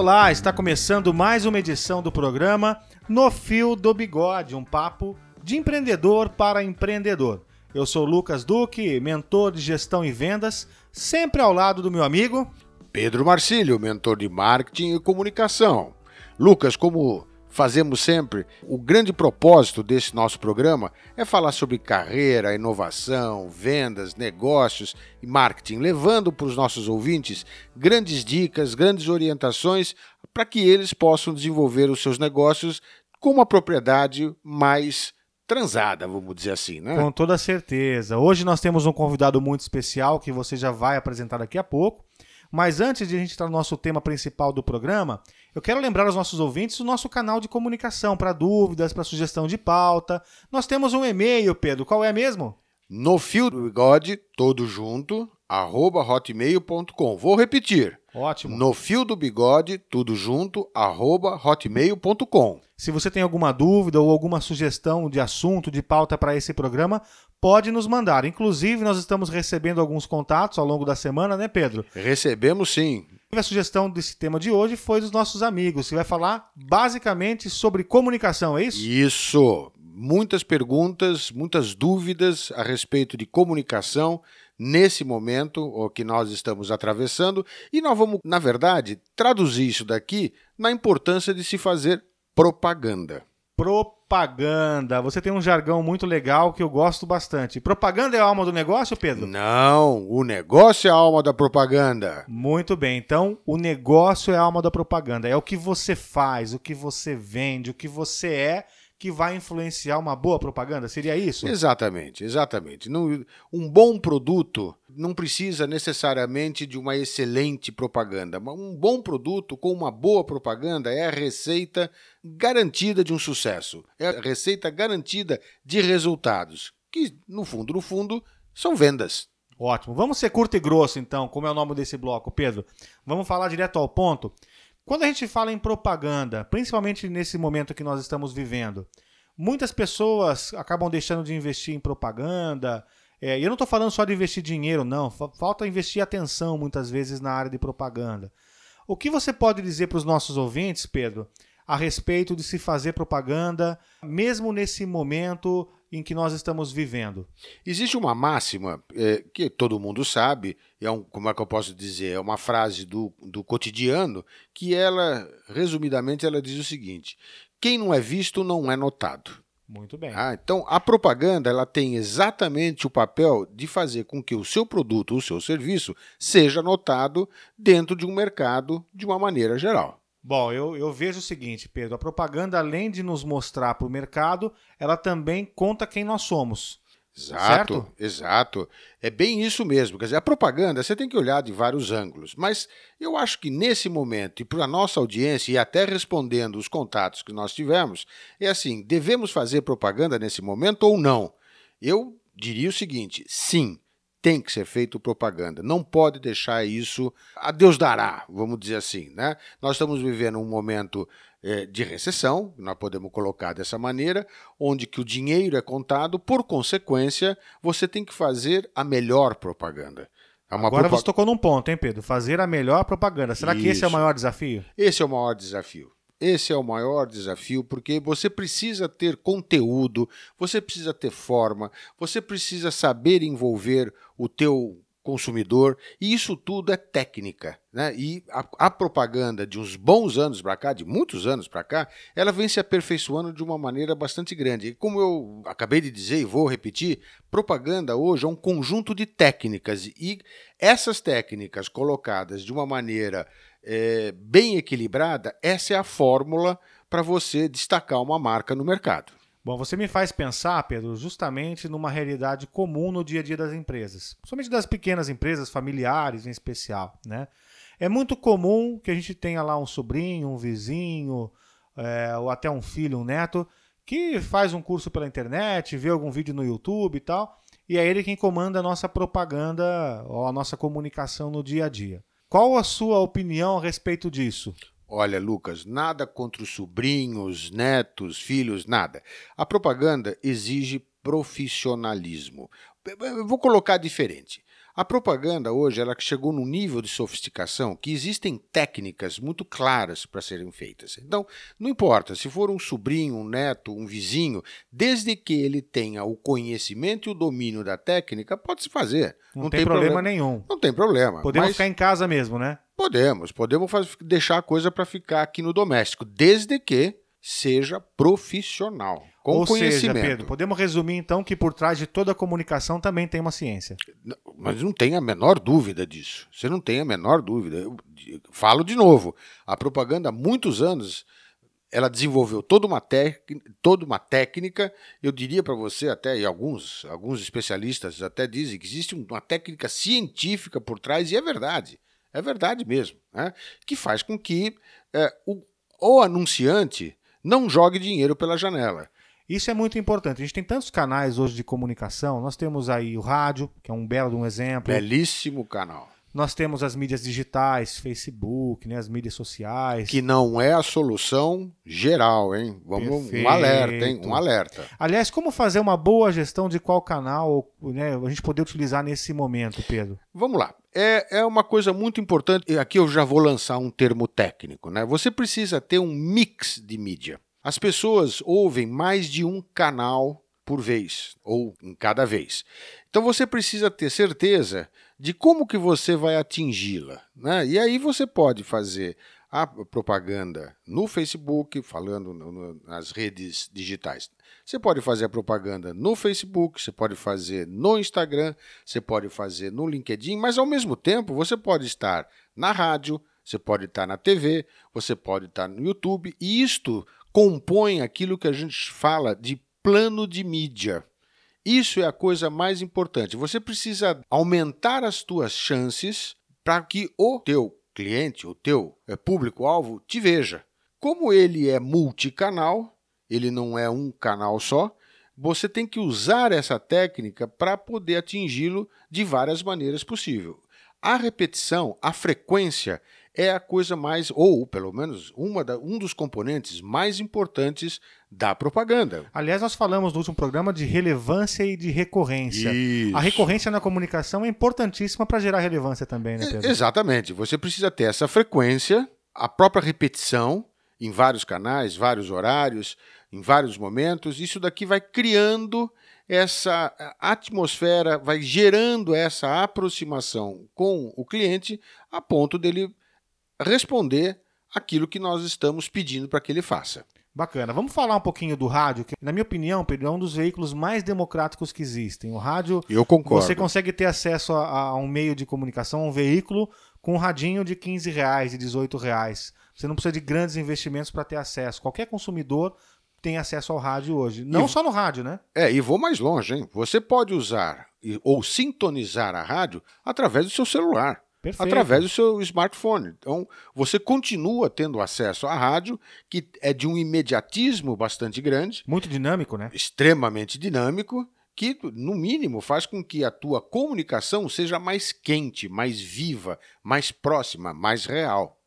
Olá, está começando mais uma edição do programa No Fio do Bigode, um papo de empreendedor para empreendedor. Eu sou Lucas Duque, mentor de gestão e vendas, sempre ao lado do meu amigo Pedro Marcílio, mentor de marketing e comunicação. Lucas, como fazemos sempre, o grande propósito desse nosso programa é falar sobre carreira, inovação, vendas, negócios e marketing, levando para os nossos ouvintes grandes dicas, grandes orientações para que eles possam desenvolver os seus negócios com uma propriedade mais transada, vamos dizer assim, né? Com toda certeza. Hoje nós temos um convidado muito especial que você já vai apresentar daqui a pouco. Mas antes de a gente entrar no nosso tema principal do programa, eu quero lembrar aos nossos ouvintes o nosso canal de comunicação para dúvidas, para sugestão de pauta. Nós temos um e-mail, Pedro. Qual é mesmo? No fio do bigode, todo junto, arroba hotmail.com. Vou repetir. Ótimo. No fio do bigode, tudo junto, arroba hotmail.com. Se você tem alguma dúvida ou alguma sugestão de assunto, de pauta para esse programa, pode nos mandar. Inclusive, nós estamos recebendo alguns contatos ao longo da semana, né, Pedro? Recebemos sim. A sugestão desse tema de hoje foi dos nossos amigos, que vai falar basicamente sobre comunicação, é isso? Isso. Muitas perguntas, muitas dúvidas a respeito de comunicação nesse momento o que nós estamos atravessando e nós vamos, na verdade, traduzir isso daqui na importância de se fazer propaganda. Propaganda. Você tem um jargão muito legal que eu gosto bastante. Propaganda é a alma do negócio, Pedro? Não, o negócio é a alma da propaganda. Muito bem. Então, o negócio é a alma da propaganda. É o que você faz, o que você vende, o que você é que vai influenciar uma boa propaganda? Seria isso? Exatamente, exatamente. um bom produto não precisa necessariamente de uma excelente propaganda. Um bom produto com uma boa propaganda é a receita garantida de um sucesso. É a receita garantida de resultados, que no fundo, no fundo, são vendas. Ótimo. Vamos ser curto e grosso, então, como é o nome desse bloco, Pedro. Vamos falar direto ao ponto. Quando a gente fala em propaganda, principalmente nesse momento que nós estamos vivendo, muitas pessoas acabam deixando de investir em propaganda. É, e eu não estou falando só de investir dinheiro, não. Falta investir atenção muitas vezes na área de propaganda. O que você pode dizer para os nossos ouvintes, Pedro, a respeito de se fazer propaganda, mesmo nesse momento em que nós estamos vivendo? Existe uma máxima é, que todo mundo sabe, é um, como é que eu posso dizer, é uma frase do, do cotidiano, que ela, resumidamente, ela diz o seguinte: quem não é visto não é notado. Muito bem. Ah, então, a propaganda ela tem exatamente o papel de fazer com que o seu produto, o seu serviço, seja notado dentro de um mercado de uma maneira geral. Bom, eu, eu vejo o seguinte, Pedro: a propaganda, além de nos mostrar para o mercado, ela também conta quem nós somos. Exato, certo? exato. É bem isso mesmo. Quer dizer, a propaganda você tem que olhar de vários ângulos. Mas eu acho que nesse momento, e para a nossa audiência, e até respondendo os contatos que nós tivemos, é assim: devemos fazer propaganda nesse momento ou não? Eu diria o seguinte: sim tem que ser feito propaganda. Não pode deixar isso a Deus dará, vamos dizer assim. Né? Nós estamos vivendo um momento é, de recessão, nós podemos colocar dessa maneira, onde que o dinheiro é contado, por consequência, você tem que fazer a melhor propaganda. É Agora você tocou num ponto, hein, Pedro? Fazer a melhor propaganda. Será isso. que esse é o maior desafio? Esse é o maior desafio. Esse é o maior desafio, porque você precisa ter conteúdo, você precisa ter forma, você precisa saber envolver o teu consumidor, e isso tudo é técnica. Né? E a, a propaganda de uns bons anos para cá, de muitos anos para cá, ela vem se aperfeiçoando de uma maneira bastante grande. E como eu acabei de dizer e vou repetir, propaganda hoje é um conjunto de técnicas, e essas técnicas colocadas de uma maneira é, bem equilibrada, essa é a fórmula para você destacar uma marca no mercado. Bom, você me faz pensar, Pedro, justamente numa realidade comum no dia a dia das empresas, principalmente das pequenas empresas, familiares em especial, né? É muito comum que a gente tenha lá um sobrinho, um vizinho, é, ou até um filho, um neto, que faz um curso pela internet, vê algum vídeo no YouTube e tal, e é ele quem comanda a nossa propaganda ou a nossa comunicação no dia a dia. Qual a sua opinião a respeito disso? Olha, Lucas, nada contra os sobrinhos, netos, filhos, nada. A propaganda exige profissionalismo. Eu vou colocar diferente. A propaganda hoje ela chegou num nível de sofisticação que existem técnicas muito claras para serem feitas. Então, não importa se for um sobrinho, um neto, um vizinho, desde que ele tenha o conhecimento e o domínio da técnica, pode se fazer. Não, não tem, tem problema, problema, nenhum. Não tem problema. Podemos mas... ficar em casa mesmo, né? Podemos, podemos fazer, deixar a coisa para ficar aqui no doméstico, desde que seja profissional, com Ou conhecimento. Seja, Pedro, podemos resumir então que por trás de toda a comunicação também tem uma ciência. Mas não tem a menor dúvida disso. Você não tem a menor dúvida. Eu falo de novo, a propaganda há muitos anos ela desenvolveu toda uma, toda uma técnica, eu diria para você até, e alguns, alguns especialistas até dizem que existe uma técnica científica por trás, e é verdade, é verdade mesmo, né? que faz com que é, o, o anunciante não jogue dinheiro pela janela. Isso é muito importante. A gente tem tantos canais hoje de comunicação. Nós temos aí o rádio, que é um belo um exemplo. Belíssimo canal. Nós temos as mídias digitais, Facebook, né, as mídias sociais. Que não é a solução geral, hein? Vamos Perfeito. um alerta, hein? Um alerta. Aliás, como fazer uma boa gestão de qual canal né, a gente poder utilizar nesse momento, Pedro? Vamos lá. É, é uma coisa muito importante. Aqui eu já vou lançar um termo técnico, né? Você precisa ter um mix de mídia. As pessoas ouvem mais de um canal por vez ou em cada vez. Então você precisa ter certeza de como que você vai atingi-la. Né? E aí você pode fazer a propaganda no Facebook, falando no, no, nas redes digitais. Você pode fazer a propaganda no Facebook, você pode fazer no Instagram, você pode fazer no LinkedIn, mas ao mesmo tempo você pode estar na rádio, você pode estar na TV, você pode estar no YouTube, e isto compõe aquilo que a gente fala de plano de mídia. Isso é a coisa mais importante. Você precisa aumentar as tuas chances para que o teu cliente, o teu é, público-alvo, te veja. Como ele é multicanal, ele não é um canal só, você tem que usar essa técnica para poder atingi-lo de várias maneiras possível. A repetição, a frequência, é a coisa mais, ou pelo menos uma da, um dos componentes mais importantes da propaganda. Aliás, nós falamos no último programa de relevância e de recorrência. Isso. A recorrência na comunicação é importantíssima para gerar relevância também, né, Pedro? exatamente. Você precisa ter essa frequência, a própria repetição em vários canais, vários horários, em vários momentos. Isso daqui vai criando essa atmosfera, vai gerando essa aproximação com o cliente a ponto dele responder aquilo que nós estamos pedindo para que ele faça. Bacana. Vamos falar um pouquinho do rádio, que, na minha opinião, Pedro, é um dos veículos mais democráticos que existem. O rádio. Eu concordo. Você consegue ter acesso a, a um meio de comunicação, a um veículo com um radinho de 15 reais, de 18 reais. Você não precisa de grandes investimentos para ter acesso. Qualquer consumidor tem acesso ao rádio hoje. Não e, só no rádio, né? É, e vou mais longe, hein? Você pode usar ou sintonizar a rádio através do seu celular. Perfeito. através do seu smartphone. Então, você continua tendo acesso à rádio, que é de um imediatismo bastante grande. Muito dinâmico, né? Extremamente dinâmico, que, no mínimo, faz com que a tua comunicação seja mais quente, mais viva, mais próxima, mais real.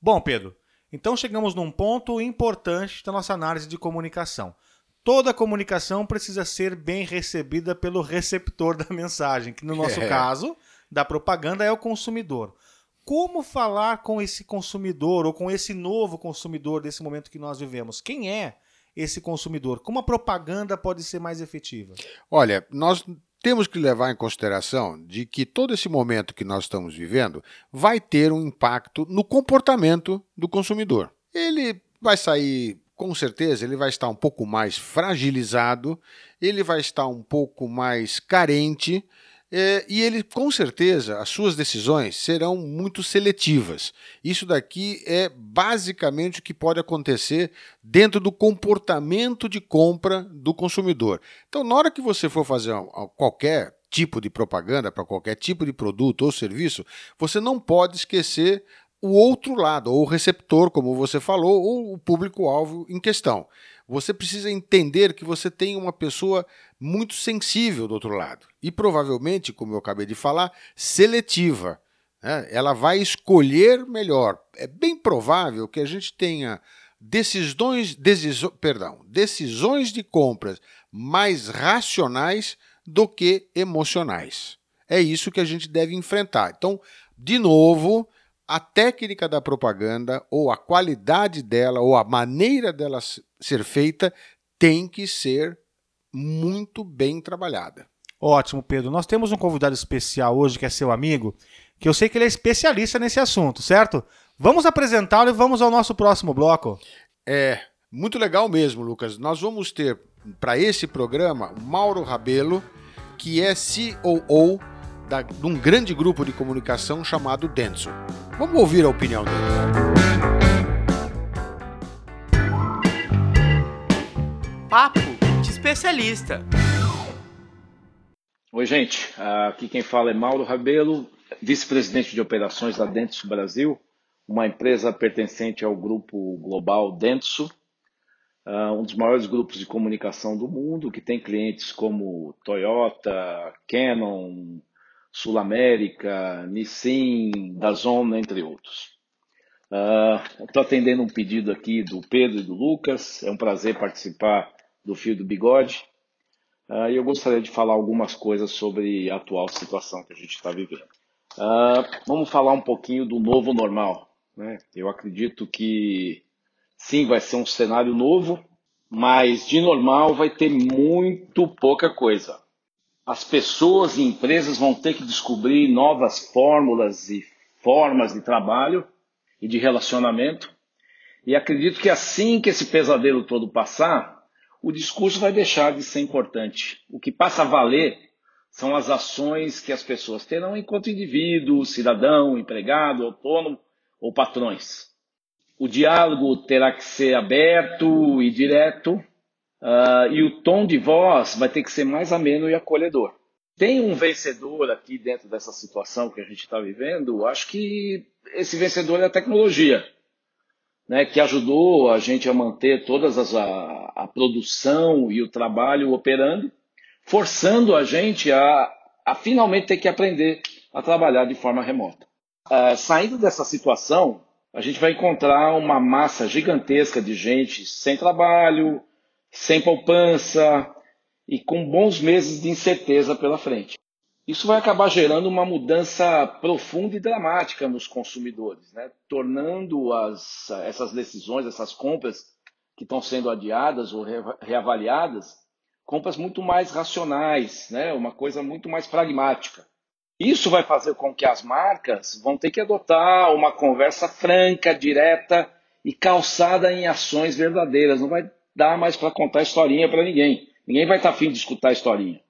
Bom, Pedro, então chegamos num ponto importante da nossa análise de comunicação. Toda comunicação precisa ser bem recebida pelo receptor da mensagem, que no nosso é. caso da propaganda é o consumidor. Como falar com esse consumidor ou com esse novo consumidor desse momento que nós vivemos? Quem é esse consumidor? Como a propaganda pode ser mais efetiva? Olha, nós temos que levar em consideração de que todo esse momento que nós estamos vivendo vai ter um impacto no comportamento do consumidor. Ele vai sair, com certeza, ele vai estar um pouco mais fragilizado, ele vai estar um pouco mais carente É, e ele, com certeza, as suas decisões serão muito seletivas. Isso daqui é basicamente o que pode acontecer dentro do comportamento de compra do consumidor. Então, na hora que você for fazer qualquer tipo de propaganda para qualquer tipo de produto ou serviço, você não pode esquecer o outro lado, ou o receptor, como você falou, ou o público-alvo em questão. Você precisa entender que você tem uma pessoa muito sensível do outro lado. E provavelmente, como eu acabei de falar, seletiva. Né? Ela vai escolher melhor. É bem provável que a gente tenha decisões, perdão, decisões de compras mais racionais do que emocionais. É isso que a gente deve enfrentar. Então, de novo, a técnica da propaganda, ou a qualidade dela, ou a maneira dela ser feita, tem que ser muito bem trabalhada. Ótimo, Pedro. Nós temos um convidado especial hoje que é seu amigo, que eu sei que ele é especialista nesse assunto, certo? Vamos apresentá-lo e vamos ao nosso próximo bloco. É, muito legal mesmo, Lucas. Nós vamos ter para esse programa Mauro Rabelo, que é COO da, de um grande grupo de comunicação chamado Denso. Vamos ouvir a opinião dele. Papo de especialista. Oi, gente. Aqui quem fala é Mauro Rabelo, vice-presidente de operações da Denso Brasil, uma empresa pertencente ao grupo global Denso, um dos maiores grupos de comunicação do mundo, que tem clientes como Toyota, Canon, Sul América, Nissin, Dazon, entre outros. Estou uh, atendendo um pedido aqui do Pedro e do Lucas. É um prazer participar do Fio do Bigode. Uh, eu gostaria de falar algumas coisas sobre a atual situação que a gente está vivendo. Uh, vamos falar um pouquinho do novo normal. Né? Eu acredito que sim, vai ser um cenário novo, mas de normal vai ter muito pouca coisa as pessoas e empresas vão ter que descobrir novas fórmulas e formas de trabalho e de relacionamento. E acredito que assim que esse pesadelo todo passar, o discurso vai deixar de ser importante. O que passa a valer são as ações que as pessoas terão enquanto indivíduo, cidadão, empregado, autônomo ou patrões. O diálogo terá que ser aberto e direto, Uh, e o tom de voz vai ter que ser mais ameno e acolhedor. Tem um vencedor aqui dentro dessa situação que a gente está vivendo? Acho que esse vencedor é a tecnologia, né, que ajudou a gente a manter todas as, a, a produção e o trabalho operando, forçando a gente a, a finalmente ter que aprender a trabalhar de forma remota. Uh, saindo dessa situação, a gente vai encontrar uma massa gigantesca de gente sem trabalho, sem poupança e com bons meses de incerteza pela frente. Isso vai acabar gerando uma mudança profunda e dramática nos consumidores, né? tornando as, essas decisões, essas compras que estão sendo adiadas ou reavaliadas, compras muito mais racionais, né? uma coisa muito mais pragmática. Isso vai fazer com que as marcas vão ter que adotar uma conversa franca, direta e calçada em ações verdadeiras. Não vai dá mais para contar historinha para ninguém. Ninguém vai estar tá afim de escutar a historinha.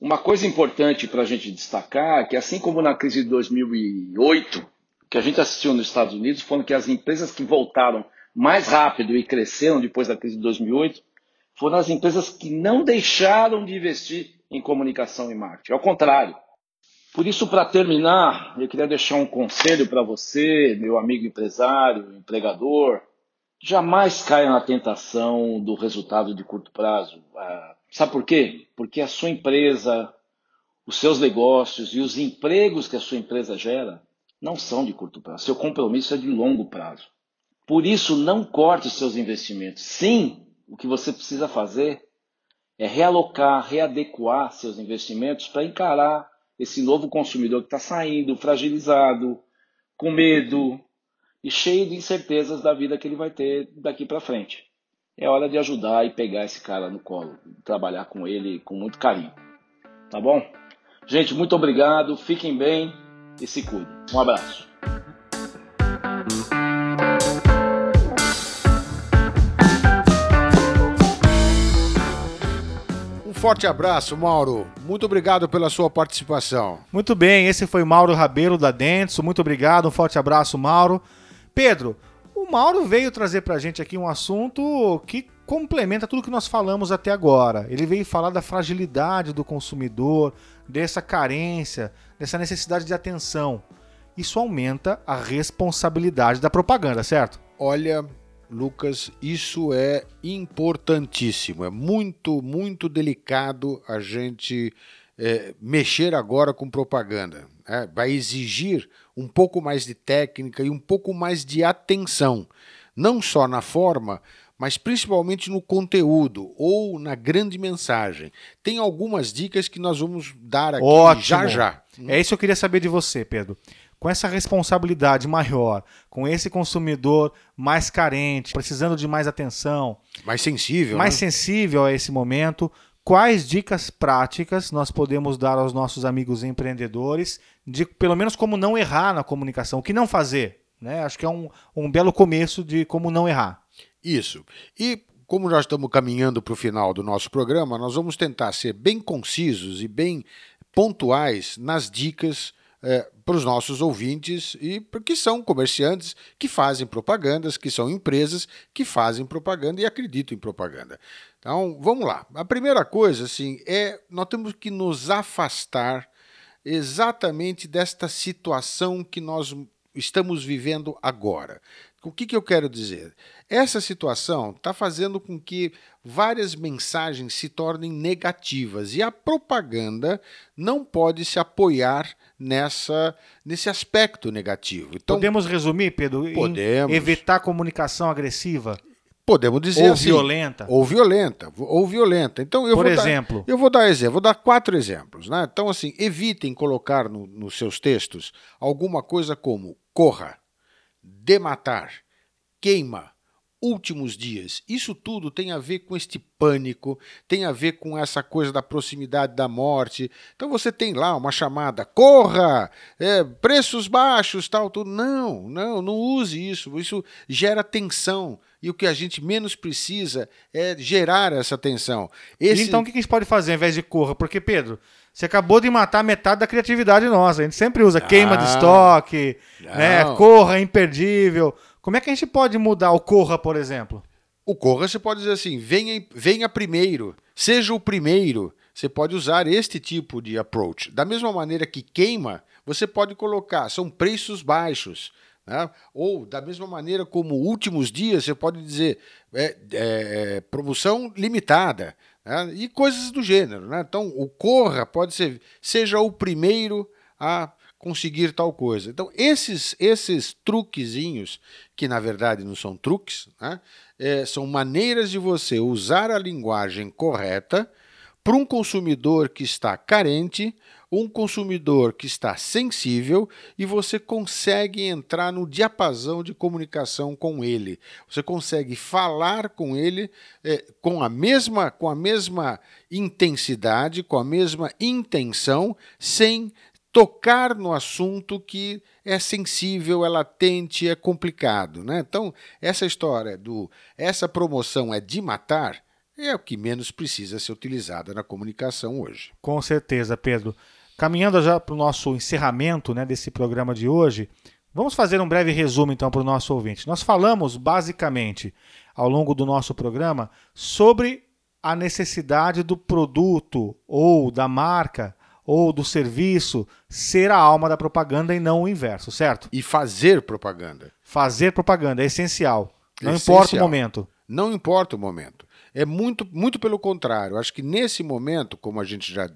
Uma coisa importante para a gente destacar é que, assim como na crise de 2008, que a gente assistiu nos Estados Unidos, foram que as empresas que voltaram mais rápido e cresceram depois da crise de 2008 foram as empresas que não deixaram de investir em comunicação e marketing. Ao contrário. Por isso, para terminar, eu queria deixar um conselho para você, meu amigo empresário, empregador, jamais caia na tentação do resultado de curto prazo. Ah, sabe por quê? Porque a sua empresa, os seus negócios e os empregos que a sua empresa gera não são de curto prazo. Seu compromisso é de longo prazo. Por isso, não corte seus investimentos. Sim, o que você precisa fazer é realocar, readequar seus investimentos para encarar esse novo consumidor que está saindo fragilizado, com medo, e cheio de incertezas da vida que ele vai ter daqui para frente. É hora de ajudar e pegar esse cara no colo, trabalhar com ele com muito carinho. Tá bom? Gente, muito obrigado, fiquem bem e se cuidem. Um abraço. forte abraço, Mauro. Muito obrigado pela sua participação. Muito bem, esse foi Mauro Rabelo da Dentsu. Muito obrigado, um forte abraço, Mauro. Pedro, o Mauro veio trazer pra gente aqui um assunto que complementa tudo que nós falamos até agora. Ele veio falar da fragilidade do consumidor, dessa carência, dessa necessidade de atenção. Isso aumenta a responsabilidade da propaganda, certo? Olha, Lucas, isso é importantíssimo. É muito, muito delicado a gente é, mexer agora com propaganda. É, vai exigir um pouco mais de técnica e um pouco mais de atenção, não só na forma, mas principalmente no conteúdo ou na grande mensagem. Tem algumas dicas que nós vamos dar aqui Ótimo. já já. É isso que eu queria saber de você, Pedro. Com essa responsabilidade maior, com esse consumidor mais carente, precisando de mais atenção, Mais sensível. mais né? sensível a esse momento, quais dicas práticas nós podemos dar aos nossos amigos empreendedores de pelo menos como não errar na comunicação, o que não fazer? Né? Acho que é um, um belo começo de como não errar. Isso. E como nós estamos caminhando para o final do nosso programa, nós vamos tentar ser bem concisos e bem pontuais nas dicas eh, para os nossos ouvintes e que são comerciantes que fazem propagandas, que são empresas que fazem propaganda e acreditam em propaganda. Então, vamos lá. A primeira coisa, assim, é nós temos que nos afastar exatamente desta situação que nós estamos vivendo agora. O que, que eu quero dizer? Essa situação está fazendo com que várias mensagens se tornem negativas e a propaganda não pode se apoiar nessa, nesse aspecto negativo. Então, Podemos resumir, Pedro, em Podemos. evitar comunicação agressiva podemos dizer ou assim, violenta? ou violenta, ou violenta. Então eu Por vou exemplo? dar, eu vou dar exemplo, vou dar quatro exemplos, né? Então assim, evitem colocar no- nos seus textos alguma coisa como corra, dematar, queima, últimos dias. Isso tudo tem a ver com este pânico, tem a ver com essa coisa da proximidade da morte. Então você tem lá uma chamada, corra, é, preços baixos, tal, tudo. Não, não, não use isso. Isso gera tensão. E o que a gente menos precisa é gerar essa tensão. Esse- Então o que a gente pode fazer ao invés de corra? Porque, Pedro, você acabou de matar metade da criatividade nossa. A gente sempre usa queima de Não. estoque, né? Corra imperdível. Como é que a gente pode mudar o corra, por exemplo? O corra você pode dizer assim: venha, venha primeiro, seja o primeiro. Você pode usar este tipo de approach. Da mesma maneira que queima, você pode colocar, são preços baixos. né? Ou, da mesma maneira como últimos dias, você pode dizer é, é, promoção limitada. né? E coisas do gênero. né? Então, o corra pode ser, seja o primeiro a conseguir tal coisa. Então, esses, esses truquezinhos, que na verdade não são truques, né? É, são maneiras de você usar a linguagem correta para um consumidor que está carente, um consumidor que está sensível e você consegue entrar no diapasão de comunicação com ele. Você consegue falar com ele é, com a mesma com a mesma intensidade, com a mesma intenção, sem tocar no assunto que é sensível, é latente, é complicado. Né? Então, essa história do essa promoção é de matar é o que menos precisa ser utilizada na comunicação hoje. Com certeza, Pedro. Caminhando já para o nosso encerramento né, desse programa de hoje, vamos fazer um breve resumo então para o nosso ouvinte. Nós falamos basicamente ao longo do nosso programa sobre a necessidade do produto ou da marca ou do serviço ser a alma da propaganda e não o inverso, certo? E fazer propaganda. Fazer propaganda é essencial. Não Essencial. importa o momento. Não importa o momento. É muito, muito pelo contrário. Acho que nesse momento, como a gente já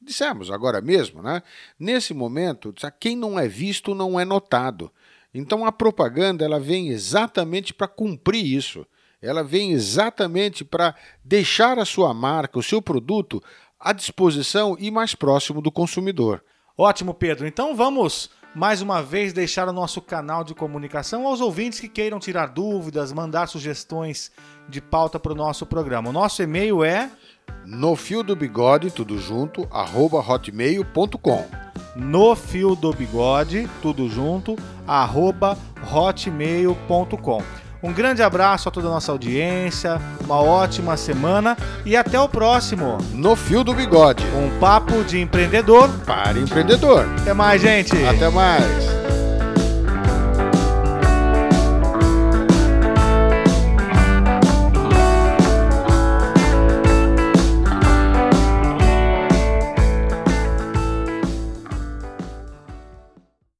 dissemos agora mesmo, né? Nesse momento, quem não é visto não é notado. Então a propaganda ela vem exatamente para cumprir isso. Ela vem exatamente para deixar a sua marca, o seu produto à disposição e mais próximo do consumidor. Ótimo, Pedro. Então vamos mais uma vez deixar o nosso canal de comunicação aos ouvintes que queiram tirar dúvidas, mandar sugestões de pauta para o nosso programa. O nosso e-mail é No fio do bigode, tudo junto, arroba hotmail.com. no fio do bigode, tudo junto, arroba hotmail.com. Um grande abraço a toda a nossa audiência, uma ótima semana e até o próximo. No Fio do Bigode. Um papo de empreendedor para empreendedor. Até mais, gente. Até mais.